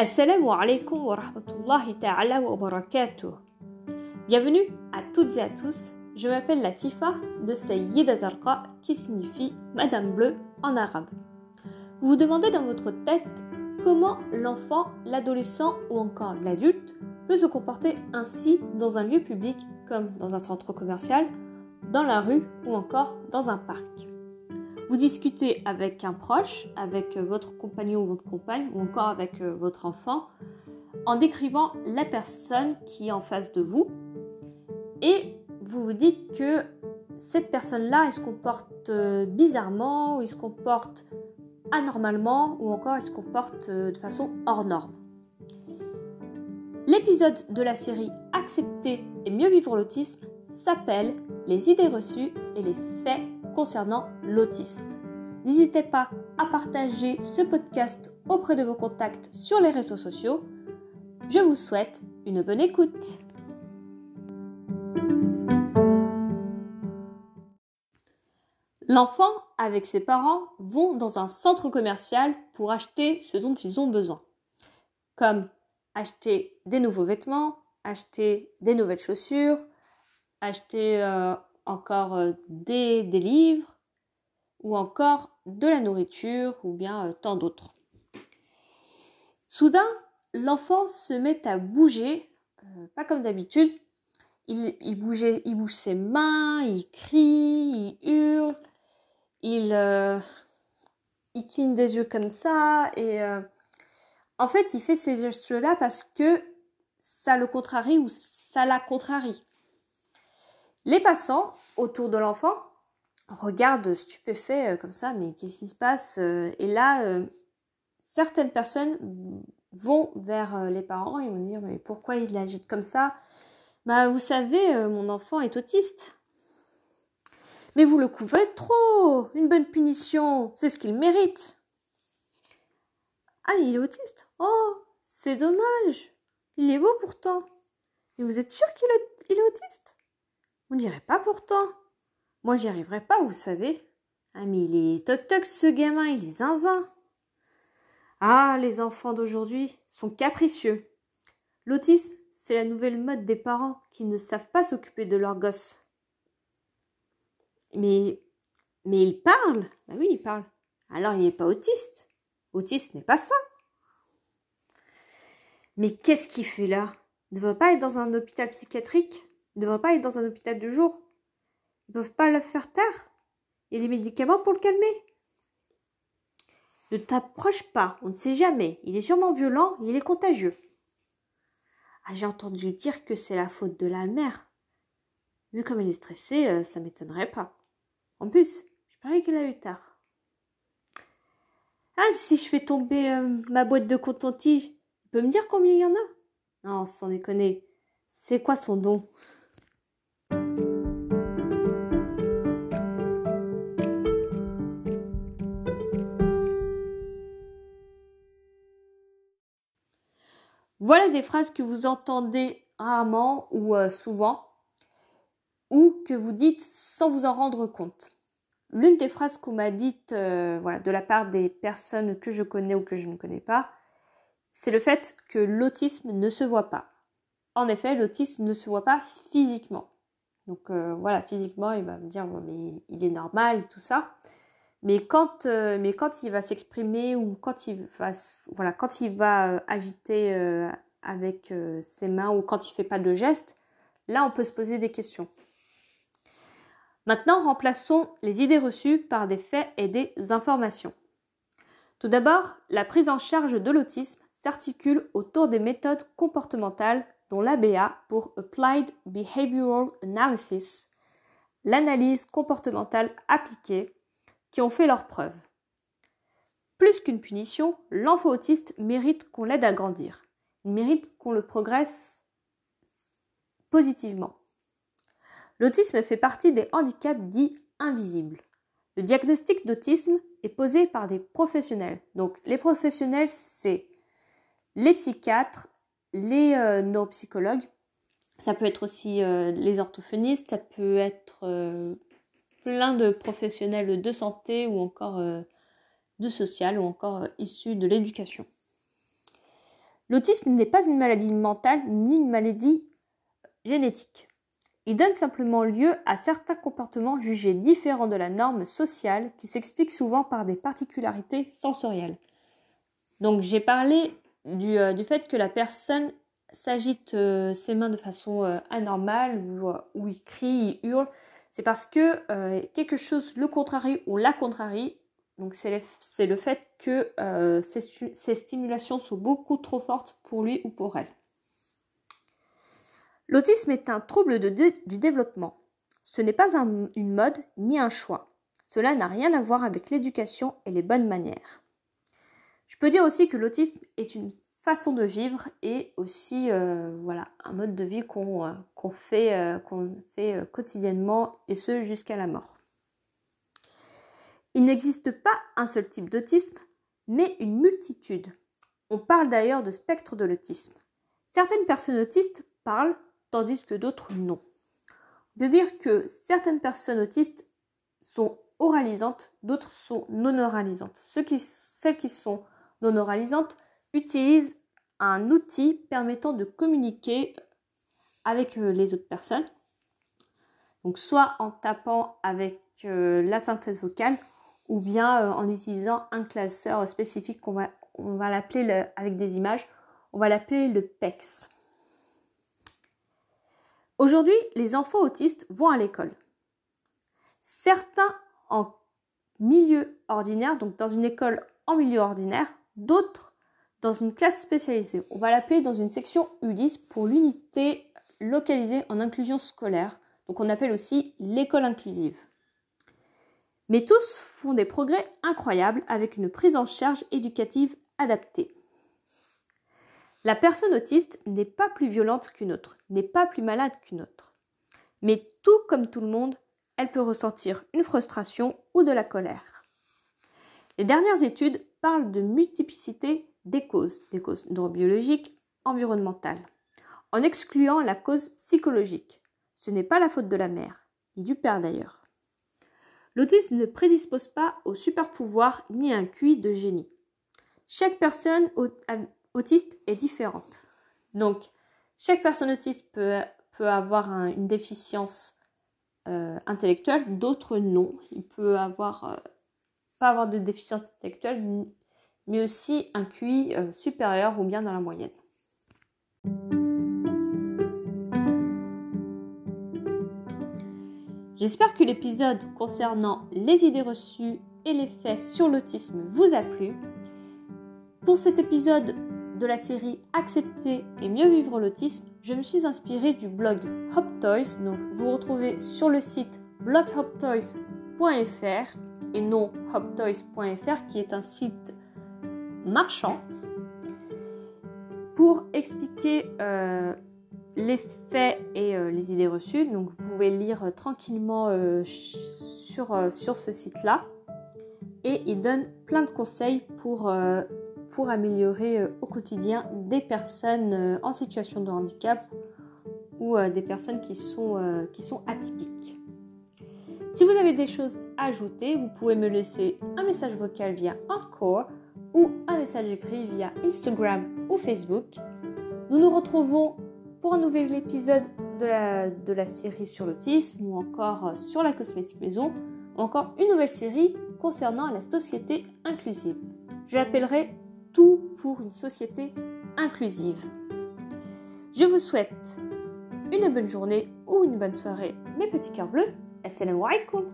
Assalamu alaikum wa rahmatullahi ta'ala wa barakatuh. Bienvenue à toutes et à tous. Je m'appelle Latifa de Sayyida Zarqa qui signifie Madame Bleue en arabe. Vous vous demandez dans votre tête comment l'enfant, l'adolescent ou encore l'adulte peut se comporter ainsi dans un lieu public comme dans un centre commercial, dans la rue ou encore dans un parc. Vous discutez avec un proche, avec votre compagnon ou votre compagne, ou encore avec euh, votre enfant, en décrivant la personne qui est en face de vous. Et vous vous dites que cette personne-là, elle se comporte euh, bizarrement, ou il se comporte anormalement, ou encore elle se comporte euh, de façon hors norme. L'épisode de la série Accepter et mieux vivre l'autisme s'appelle Les idées reçues et les faits concernant l'autisme. N'hésitez pas à partager ce podcast auprès de vos contacts sur les réseaux sociaux. Je vous souhaite une bonne écoute. L'enfant avec ses parents vont dans un centre commercial pour acheter ce dont ils ont besoin, comme acheter des nouveaux vêtements, acheter des nouvelles chaussures, acheter euh, encore euh, des, livres ou encore de la nourriture ou bien euh, tant d'autres. Soudain, l'enfant se met à bouger, pas comme d'habitude. Il, bouge ses mains, il crie, il hurle, il, il cligne des yeux comme ça et en fait, il fait ces gestes-là parce que ça le contrarie ou ça la contrarie. Les passants autour de l'enfant regardent stupéfaits euh, comme ça, mais qu'est-ce qui se passe euh, Et là, euh, certaines personnes vont vers les parents et vont dire mais pourquoi il agite comme ça? Bah vous savez, mon enfant est autiste. Mais vous le couvrez trop Une bonne punition, c'est ce qu'il mérite. Ah, il est autiste? Oh, c'est dommage. Il est beau pourtant. Mais vous êtes sûr qu'il est, est, autiste? On dirait pas pourtant. Moi, j'y arriverai pas, vous savez. Ah, mais il est toc-toc ce gamin, il est zinzin. Ah, les enfants d'aujourd'hui sont capricieux. L'autisme, c'est la nouvelle mode des parents qui ne savent pas s'occuper de leurs gosses. Mais, mais il parle. Bah oui, il parle. Alors il n'est pas autiste. Autiste n'est pas ça. Mais qu'est-ce qu'il fait là? Il ne devrait pas être dans un hôpital psychiatrique? Il ne devrait pas être dans un hôpital du jour Ils ne peuvent pas le faire taire Il y a des médicaments pour le calmer. Ne t'approche pas, on ne sait jamais. Il est sûrement violent, il est contagieux. Ah, j'ai entendu dire que c'est la faute de la mère. Vu comme elle est stressée, euh, ça m'étonnerait pas. En plus, je parie qu'elle a eu tard. Ah, si je fais tomber euh, ma boîte de coton-tige, tu peux me dire combien il y en a? Non, sans déconner. C'est quoi son don? Voilà des phrases que vous entendez rarement ou euh, souvent, ou que vous dites sans vous en rendre compte. L'une des phrases qu'on m'a dites euh, de la part des personnes que je connais ou que je ne connais pas, c'est le fait que l'autisme ne se voit pas. En effet, l'autisme ne se voit pas physiquement. Donc euh, voilà, physiquement, il va me dire mais il est normal tout ça. Mais quand, euh, mais quand il va s'exprimer ou quand il va, voilà, quand il va agiter avec ses mains ou quand il fait pas de gestes, là on peut se poser des questions. Maintenant, remplaçons les idées reçues par des faits et des informations. Tout d'abord, la prise en charge de l'autisme s'articule autour des méthodes comportementales dont l'ABA pour Applied Behavioral Analysis, l'analyse comportementale appliquée, qui ont fait leurs preuves. Plus qu'une punition, l'enfant autiste mérite qu'on l'aide à grandir. Il mérite qu'on le progresse positivement. L'autisme fait partie des handicaps dits invisibles. Le diagnostic d'autisme est posé par des professionnels. Donc les professionnels, c'est les psychiatres, les euh, neuropsychologues, ça peut être aussi euh, les orthophonistes, ça peut être euh, plein de professionnels de santé ou encore de social ou encore issus de l'éducation. L'autisme n'est pas une maladie mentale ni une maladie génétique. Il donne simplement lieu à certains comportements jugés différents de la norme sociale qui s'expliquent souvent par des particularités sensorielles. Donc j'ai parlé du, euh, fait que la personne s'agite euh, ses mains de façon euh, anormale ou, il crie, il hurle. C'est parce que quelque chose le contrarie ou la contrarie. Donc c'est le, fait que ces stimulations sont beaucoup trop fortes pour lui ou pour elle. L'autisme est un trouble du développement. Ce n'est pas une mode ni un choix. Cela n'a rien à voir avec l'éducation et les bonnes manières. Je peux dire aussi que l'autisme est une façon de vivre et aussi euh, voilà un mode de vie qu'on euh, fait, euh, fait quotidiennement et ce jusqu'à la mort. Il n'existe pas un seul type d'autisme, mais une multitude. On parle d'ailleurs de spectre de l'autisme. Certaines personnes autistes parlent tandis que d'autres non. On peut dire que certaines personnes autistes sont oralisantes, d'autres sont non oralisantes. celles qui sont non oralisantes utilisent un outil permettant de communiquer avec euh, les autres personnes. Donc soit en tapant avec euh, la synthèse vocale ou bien euh, en utilisant un classeur spécifique qu'on va, on va l'appeler avec des images, on va l'appeler le PEX. Aujourd'hui, les enfants autistes vont à l'école. Certains en milieu ordinaire, donc dans une école en milieu ordinaire, d'autres dans une classe spécialisée. On va l'appeler dans une section U10 pour l'unité localisée en inclusion scolaire, donc on appelle aussi l'école inclusive. Mais tous font des progrès incroyables avec une prise en charge éducative adaptée. La personne autiste n'est pas plus violente qu'une autre, n'est pas plus malade qu'une autre. Mais tout comme tout le monde, elle peut ressentir une frustration ou de la colère. Les dernières études parlent de multiplicité des causes, des causes neurobiologiques, environnementales, en excluant la cause psychologique. Ce n'est pas la faute de la mère, ni du père d'ailleurs. L'autisme ne prédispose pas au super pouvoir ni à un QI de génie. Chaque personne autiste est différente. Donc, chaque personne autiste peut, peut avoir une déficience euh, intellectuelle, d'autres non. Il peut avoir, euh, pas avoir de déficience intellectuelle, mais aussi un QI euh, supérieur ou bien dans la moyenne. J'espère que l'épisode concernant les idées reçues et les faits sur l'autisme vous a plu. Pour cet épisode de la série Accepter et mieux vivre l'autisme, je me suis inspirée du blog Hop Toys. Donc vous retrouvez sur le site bloghoptoys.fr et non hoptoys.fr qui est un site marchand pour expliquer euh, les faits et euh, les idées reçues. Donc vous pouvez lire tranquillement euh, sur, sur ce site-là. Et il donne plein de conseils pour pour améliorer au quotidien des personnes en situation de handicap ou des personnes qui sont, qui sont atypiques. Si vous avez des choses à ajouter, vous pouvez me laisser un message vocal via Encore ou un message écrit via Instagram ou Facebook. Nous nous retrouvons pour un nouvel épisode de la, de la série sur l'autisme ou encore sur la cosmétique maison ou encore une nouvelle série concernant la société inclusive. Je l'appellerai tout pour une société inclusive. Je vous souhaite une bonne journée ou une bonne soirée, mes petits cœurs bleus. Assalamu alaikum